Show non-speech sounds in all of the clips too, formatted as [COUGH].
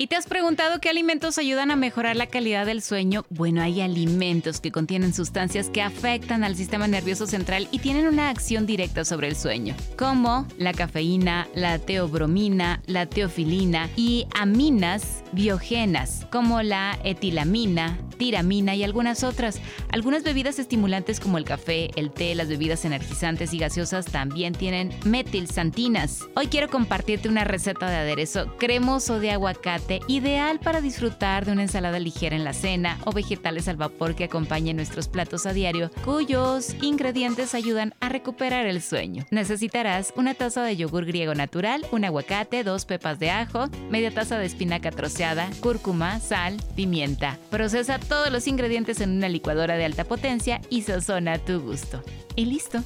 ¿Y te has preguntado qué alimentos ayudan a mejorar la calidad del sueño? Bueno, hay alimentos que contienen sustancias que afectan al sistema nervioso central y tienen una acción directa sobre el sueño, como la cafeína, la teobromina, la teofilina y aminas biogenas, como la etilamina, tiramina y algunas otras. Algunas bebidas estimulantes como el café, el té, las bebidas energizantes y gaseosas también tienen metilsantinas. Hoy quiero compartirte una receta de aderezo cremoso de aguacate ideal para disfrutar de una ensalada ligera en la cena o vegetales al vapor que acompañen nuestros platos a diario, cuyos ingredientes ayudan a recuperar el sueño. Necesitarás una taza de yogur griego natural, un aguacate, dos pepas de ajo, media taza de espinaca troceada, cúrcuma, sal, pimienta. Procesa todos los ingredientes en una licuadora de alta potencia y sazona a tu gusto. Y listo.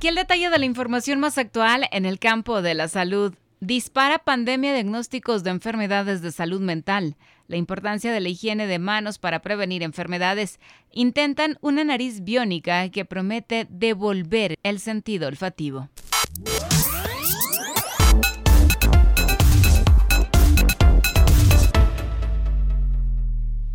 Aquí el detalle de la información más actual en el campo de la salud. Dispara pandemia diagnósticos de enfermedades de salud mental. La importancia de la higiene de manos para prevenir enfermedades. Intentan una nariz biónica que promete devolver el sentido olfativo.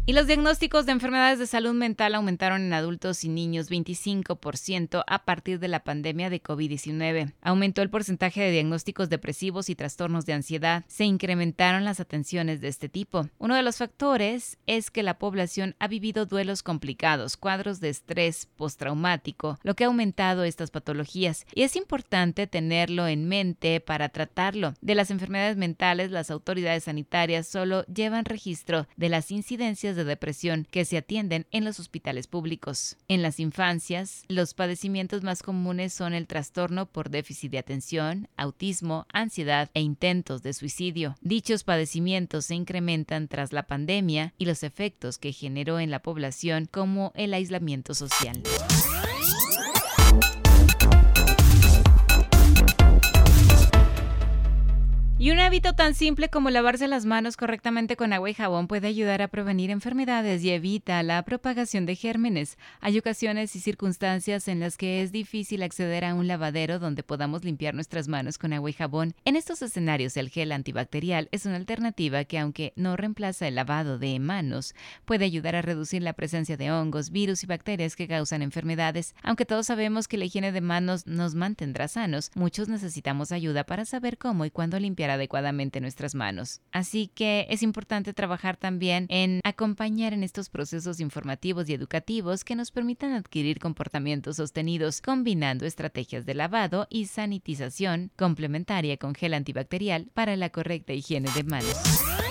Y los diagnósticos de enfermedades de salud mental aumentaron en adultos y niños 25% a partir de la pandemia de COVID-19. Aumentó el porcentaje de diagnósticos depresivos y trastornos de ansiedad. Se incrementaron las atenciones de este tipo. Uno de los factores es que la población ha vivido duelos complicados, cuadros de estrés postraumático, lo que ha aumentado estas patologías. Y es importante tenerlo en mente para tratarlo. De las enfermedades mentales, las autoridades sanitarias solo llevan registro de las incidencias de depresión que se atienden en los hospitales públicos. En las infancias, los padecimientos más comunes son el trastorno por déficit de atención, autismo, ansiedad e intentos de suicidio. Dichos padecimientos se incrementan tras la pandemia y los efectos que generó en la población como el aislamiento social. Y un hábito tan simple como lavarse las manos correctamente con agua y jabón puede ayudar a prevenir enfermedades y evita la propagación de gérmenes. Hay ocasiones y circunstancias en las que es difícil acceder a un lavadero donde podamos limpiar nuestras manos con agua y jabón. En estos escenarios el gel antibacterial es una alternativa que aunque no reemplaza el lavado de manos, puede ayudar a reducir la presencia de hongos, virus y bacterias que causan enfermedades. Aunque todos sabemos que la higiene de manos nos mantendrá sanos, muchos necesitamos ayuda para saber cómo y cuándo limpiar adecuadamente nuestras manos. Así que es importante trabajar también en acompañar en estos procesos informativos y educativos que nos permitan adquirir comportamientos sostenidos combinando estrategias de lavado y sanitización complementaria con gel antibacterial para la correcta higiene de manos.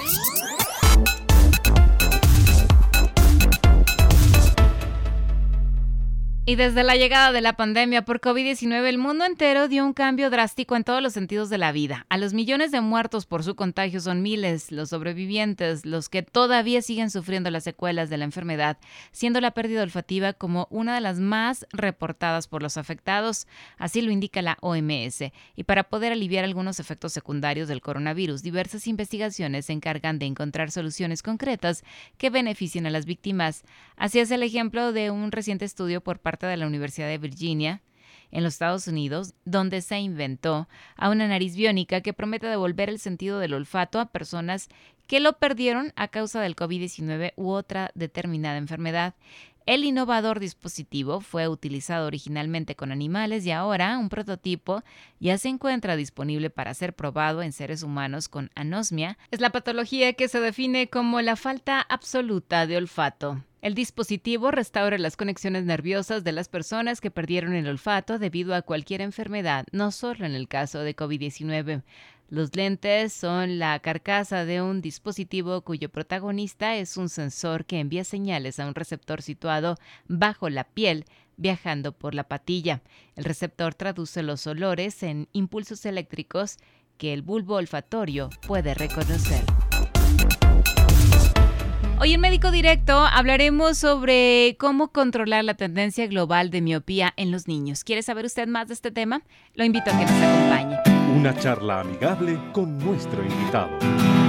Y desde la llegada de la pandemia por COVID-19, el mundo entero dio un cambio drástico en todos los sentidos de la vida. A los millones de muertos por su contagio son miles, los sobrevivientes, los que todavía siguen sufriendo las secuelas de la enfermedad, siendo la pérdida olfativa como una de las más reportadas por los afectados, así lo indica la OMS. Y para poder aliviar algunos efectos secundarios del coronavirus, diversas investigaciones se encargan de encontrar soluciones concretas que beneficien a las víctimas. Así es el ejemplo de un reciente estudio por parte de la Universidad de Virginia, en los Estados Unidos, donde se inventó a una nariz biónica que promete devolver el sentido del olfato a personas que lo perdieron a causa del COVID-19 u otra determinada enfermedad. El innovador dispositivo fue utilizado originalmente con animales y ahora un prototipo ya se encuentra disponible para ser probado en seres humanos con anosmia. Es la patología que se define como la falta absoluta de olfato. El dispositivo restaura las conexiones nerviosas de las personas que perdieron el olfato debido a cualquier enfermedad, no solo en el caso de COVID-19. Los lentes son la carcasa de un dispositivo cuyo protagonista es un sensor que envía señales a un receptor situado bajo la piel viajando por la patilla. El receptor traduce los olores en impulsos eléctricos que el bulbo olfatorio puede reconocer. Hoy en Médico Directo hablaremos sobre cómo controlar la tendencia global de miopía en los niños. ¿Quiere saber usted más de este tema? Lo invito a que nos acompañe. Una charla amigable con nuestro invitado.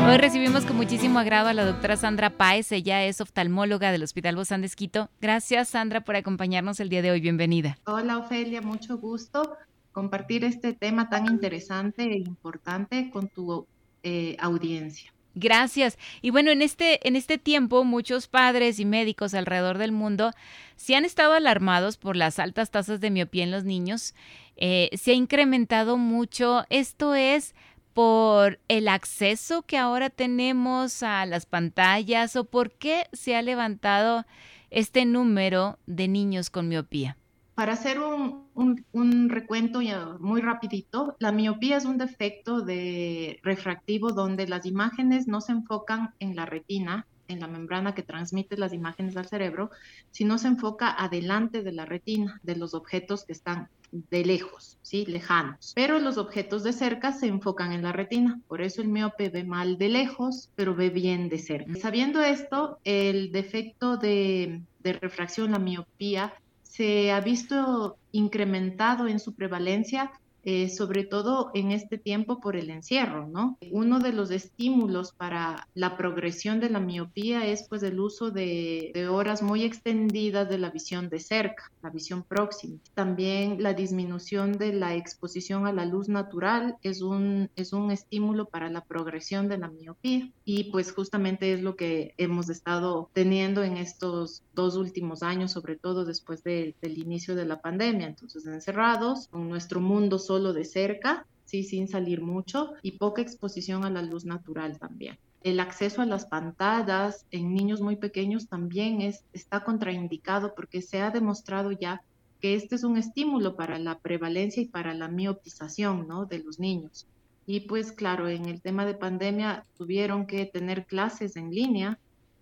Hoy recibimos con muchísimo agrado a la doctora Sandra Páez. Ella es oftalmóloga del Hospital Bozán de Esquito. Gracias, Sandra, por acompañarnos el día de hoy. Bienvenida. Hola, Ofelia. Mucho gusto compartir este tema tan interesante e importante con tu eh, audiencia. Gracias. Y bueno, en este, en este tiempo muchos padres y médicos alrededor del mundo se han estado alarmados por las altas tasas de miopía en los niños. Eh, se ha incrementado mucho. Esto es por el acceso que ahora tenemos a las pantallas o por qué se ha levantado este número de niños con miopía. Para hacer un, recuento muy rapidito, la miopía es un defecto de refractivo donde las imágenes no se enfocan en la retina, en la membrana que transmite las imágenes al cerebro, sino se enfoca adelante de la retina, de los objetos que están de lejos, ¿sí? Lejanos. Pero los objetos de cerca se enfocan en la retina. Por eso el miope ve mal de lejos, pero ve bien de cerca. Sabiendo esto, el defecto de, de refracción, la miopía, se ha visto incrementado en su prevalencia eh, sobre todo en este tiempo por el encierro, ¿no? Uno de los estímulos para la progresión de la miopía es pues el uso de, horas muy extendidas de la visión de cerca, la visión próxima. También la disminución de la exposición a la luz natural es un, es un estímulo para la progresión de la miopía y pues justamente es lo que hemos estado teniendo en estos dos últimos años, sobre todo después del inicio de la pandemia. Entonces, encerrados, con nuestro mundo solo solo de cerca, sí, sin salir mucho y poca exposición a la luz natural también. El acceso a las pantallas en niños muy pequeños también es, está contraindicado porque se ha demostrado ya que este es un estímulo para la prevalencia y para la miopización ¿no? de los niños. Y pues claro, en el tema de pandemia tuvieron que tener clases en línea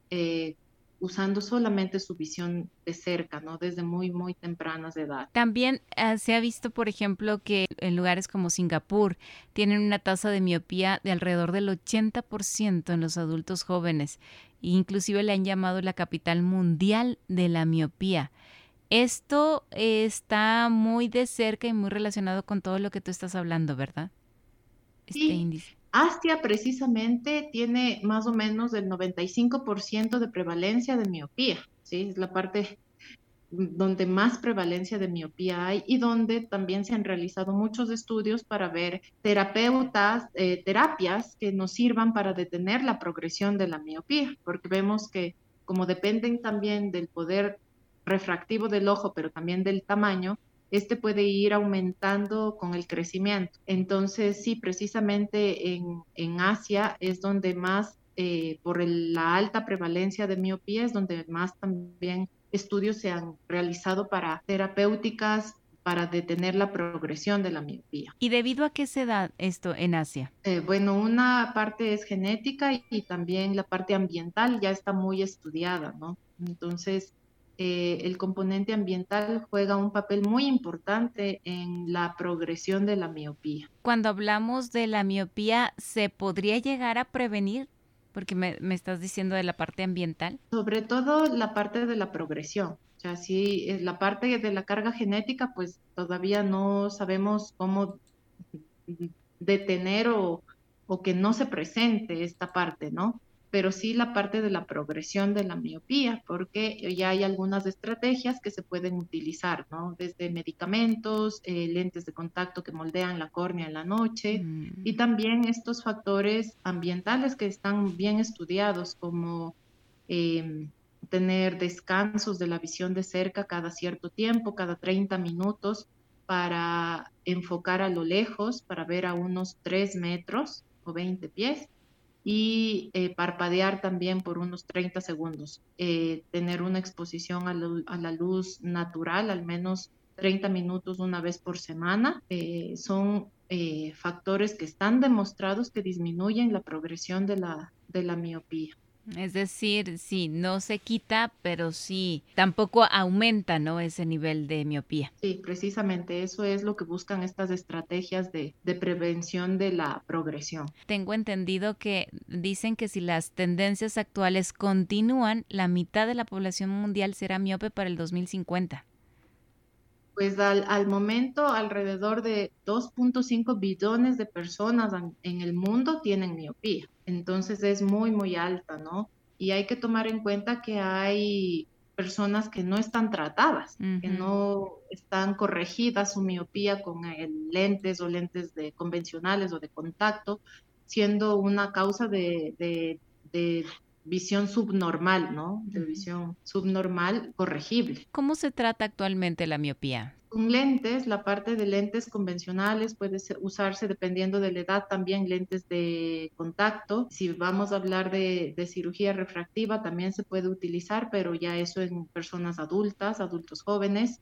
eh, usando solamente su visión de cerca, ¿no? Desde muy, muy tempranas de edad. También eh, se ha visto, por ejemplo, que en lugares como Singapur tienen una tasa de miopía de alrededor del 80% en los adultos jóvenes. Inclusive le han llamado la capital mundial de la miopía. Esto está muy de cerca y muy relacionado con todo lo que tú estás hablando, ¿verdad? Este índice. Asia precisamente tiene más o menos el 95% de prevalencia de miopía, ¿sí? Es la parte donde más prevalencia de miopía hay y donde también se han realizado muchos estudios para ver terapeutas, eh, terapias que nos sirvan para detener la progresión de la miopía, porque vemos que como dependen también del poder refractivo del ojo, pero también del tamaño, este puede ir aumentando con el crecimiento. Entonces, sí, precisamente en, Asia es donde más, eh, por la alta prevalencia de miopía, es donde más también estudios se han realizado para terapéuticas para detener la progresión de la miopía. ¿Y debido a qué se da esto en Asia? Eh, bueno, una parte es genética y, y, también la parte ambiental ya está muy estudiada, ¿no? Entonces, eh, el componente ambiental juega un papel muy importante en la progresión de la miopía. Cuando hablamos de la miopía, ¿se podría llegar a prevenir? Porque me, estás diciendo de la parte ambiental. Sobre todo la parte de la progresión. O sea, si es la parte de la carga genética, pues todavía no sabemos cómo detener o, o que no se presente esta parte, ¿no? Pero sí la parte de la progresión de la miopía, porque ya hay algunas estrategias que se pueden utilizar, ¿no? Desde medicamentos, eh, lentes de contacto que moldean la córnea en la noche mm. y también estos factores ambientales que están bien estudiados, como em, tener descansos de la visión de cerca cada cierto tiempo, cada 30 minutos, para enfocar a lo lejos, para ver a unos 3 metros o 20 pies y eh, parpadear también por unos 30 segundos. Eh, tener una exposición a, la luz natural, al menos 30 minutos una vez por semana, eh, son factores que están demostrados que disminuyen la progresión de la, de la miopía. Es decir, sí, no se quita, pero sí, tampoco aumenta, ¿no? Ese nivel de miopía. Sí, precisamente eso es lo que buscan estas estrategias de, de prevención de la progresión. Tengo entendido que dicen que si las tendencias actuales continúan, la mitad de la población mundial será miope para el 2050. Pues al, al momento alrededor de 2.5 billones de personas en, en el mundo tienen miopía. Entonces es muy, muy alta, ¿no? Y hay que tomar en cuenta que hay personas que no están tratadas, que no están corregidas su miopía con eh, lentes o lentes de convencionales o de contacto, siendo una causa de, de- de visión subnormal, ¿no? De visión subnormal corregible. ¿Cómo se trata actualmente la miopía? Con lentes, la parte de lentes convencionales puede usarse dependiendo de la edad, también lentes de contacto. Si vamos a hablar de, de cirugía refractiva, también se puede utilizar, pero ya eso en personas adultas, adultos jóvenes.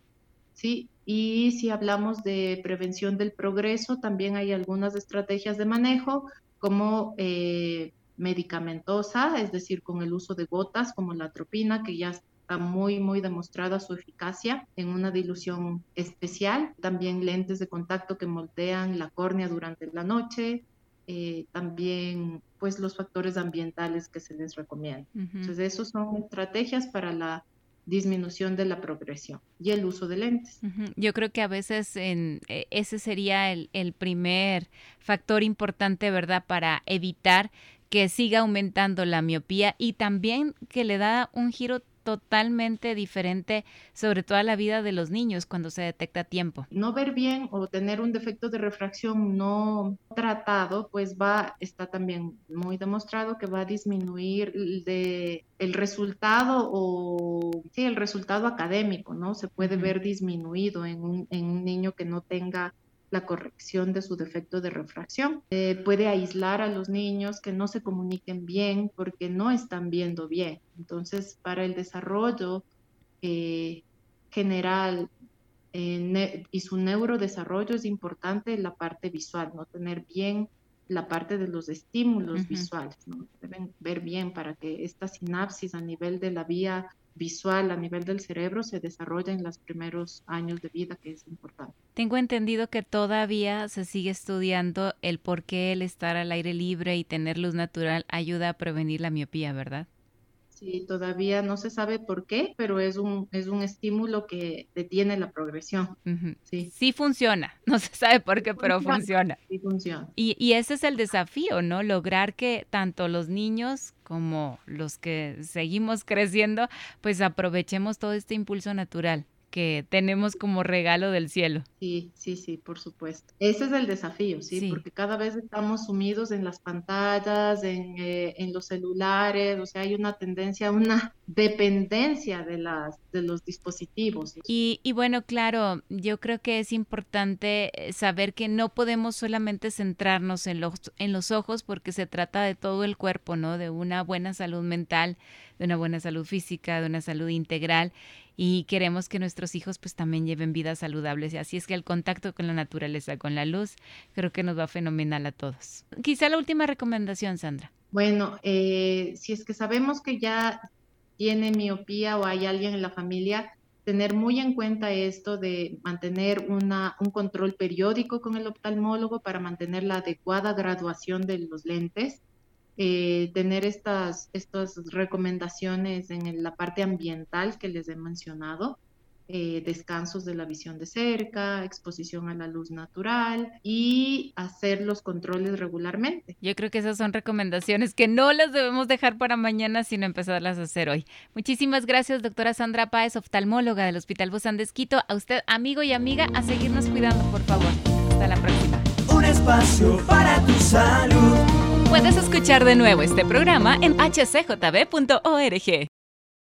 Sí, y si hablamos de prevención del progreso, también hay algunas estrategias de manejo como eh, medicamentosa, es decir, con el uso de gotas como la atropina, que ya está muy, muy demostrada su eficacia en una dilución especial. También lentes de contacto que moldean la córnea durante la noche. eh, también, pues, los factores ambientales que se les recomienda. Ujú. Entonces, esos son estrategias para la disminución de la progresión y el uso de lentes. Ujú. Yo creo que a veces en, eh, ese sería el, el primer factor importante, ¿verdad? Para evitar que siga aumentando la miopía y también que le da un giro totalmente diferente, sobre todo a la vida de los niños cuando se detecta a tiempo. no ver bien o tener un defecto de refracción no tratado, pues va, está también muy demostrado que va a disminuir el de, el resultado o sí, el resultado académico, ¿no? Se puede ver disminuido en un, en un niño que no tenga la corrección de su defecto de refracción. Eh, puede aislar a los niños que no se comuniquen bien porque no están viendo bien. Entonces, para el desarrollo eh, general eh, y su neurodesarrollo es importante la parte visual, no tener bien la parte de los estímulos visuales, ¿no? Deben ver bien para que esta sinapsis a nivel de la vía visual, a nivel del cerebro, se desarrolle en los primeros años de vida, que es importante. Tengo entendido que todavía se sigue estudiando el por qué el estar al aire libre y tener luz natural ayuda a prevenir la miopía, ¿verdad? Sí, todavía no se sabe por qué, pero es un, es un estímulo que detiene la progresión. Sí, Sí funciona, [LAUGHS] no se sabe por qué, pero Funciona. funciona. sí funciona. Y, y ese es el desafío, ¿no? Lograr que tanto los niños como los que seguimos [LAUGHS] creciendo, pues aprovechemos todo este impulso natural que tenemos como regalo del cielo. Sí, sí, sí, por supuesto. Ese es el desafío, ¿sí? Sí. Porque cada vez estamos sumidos en las pantallas, en, eh, en los celulares, o sea, hay una tendencia, una [LAUGHS] dependencia de las, de los dispositivos. Y, y bueno, claro, yo creo que es importante eh, saber que no podemos solamente centrarnos en los, en los ojos porque se trata de todo el cuerpo, ¿no? De una buena salud mental, de una buena salud física, de una salud integral y queremos que nuestros hijos pues también lleven vidas saludables. Y así es que el contacto con la naturaleza, con la luz, creo que nos va fenomenal a todos. Quizá la última recomendación, Sandra. Bueno, eh, si es que sabemos que ya tiene miopía o hay alguien en la familia, tener muy en cuenta esto de mantener una, un control periódico con el oftalmólogo para mantener la adecuada graduación de los lentes, eh, tener estas, estas recomendaciones en el- la parte ambiental que les he mencionado, eh, descansos de la visión de cerca, exposición a la luz natural y hacer los controles regularmente. Yo creo que esas son recomendaciones que no las debemos dejar para mañana, sino empezarlas a hacer hoy. Muchísimas gracias, doctora Sandra Páez, oftalmóloga del Hospital Bozán de Esquito. A usted, amigo y amiga, a seguirnos cuidando, por favor. Hasta la próxima. Un espacio para tu salud. Puedes escuchar de nuevo este programa en hcjb.org.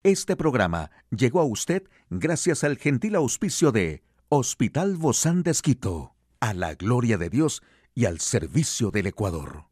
Este programa llegó a usted gracias al gentil auspicio de Hospital Bozán de Esquito, a la gloria de Dios y al servicio del Ecuador.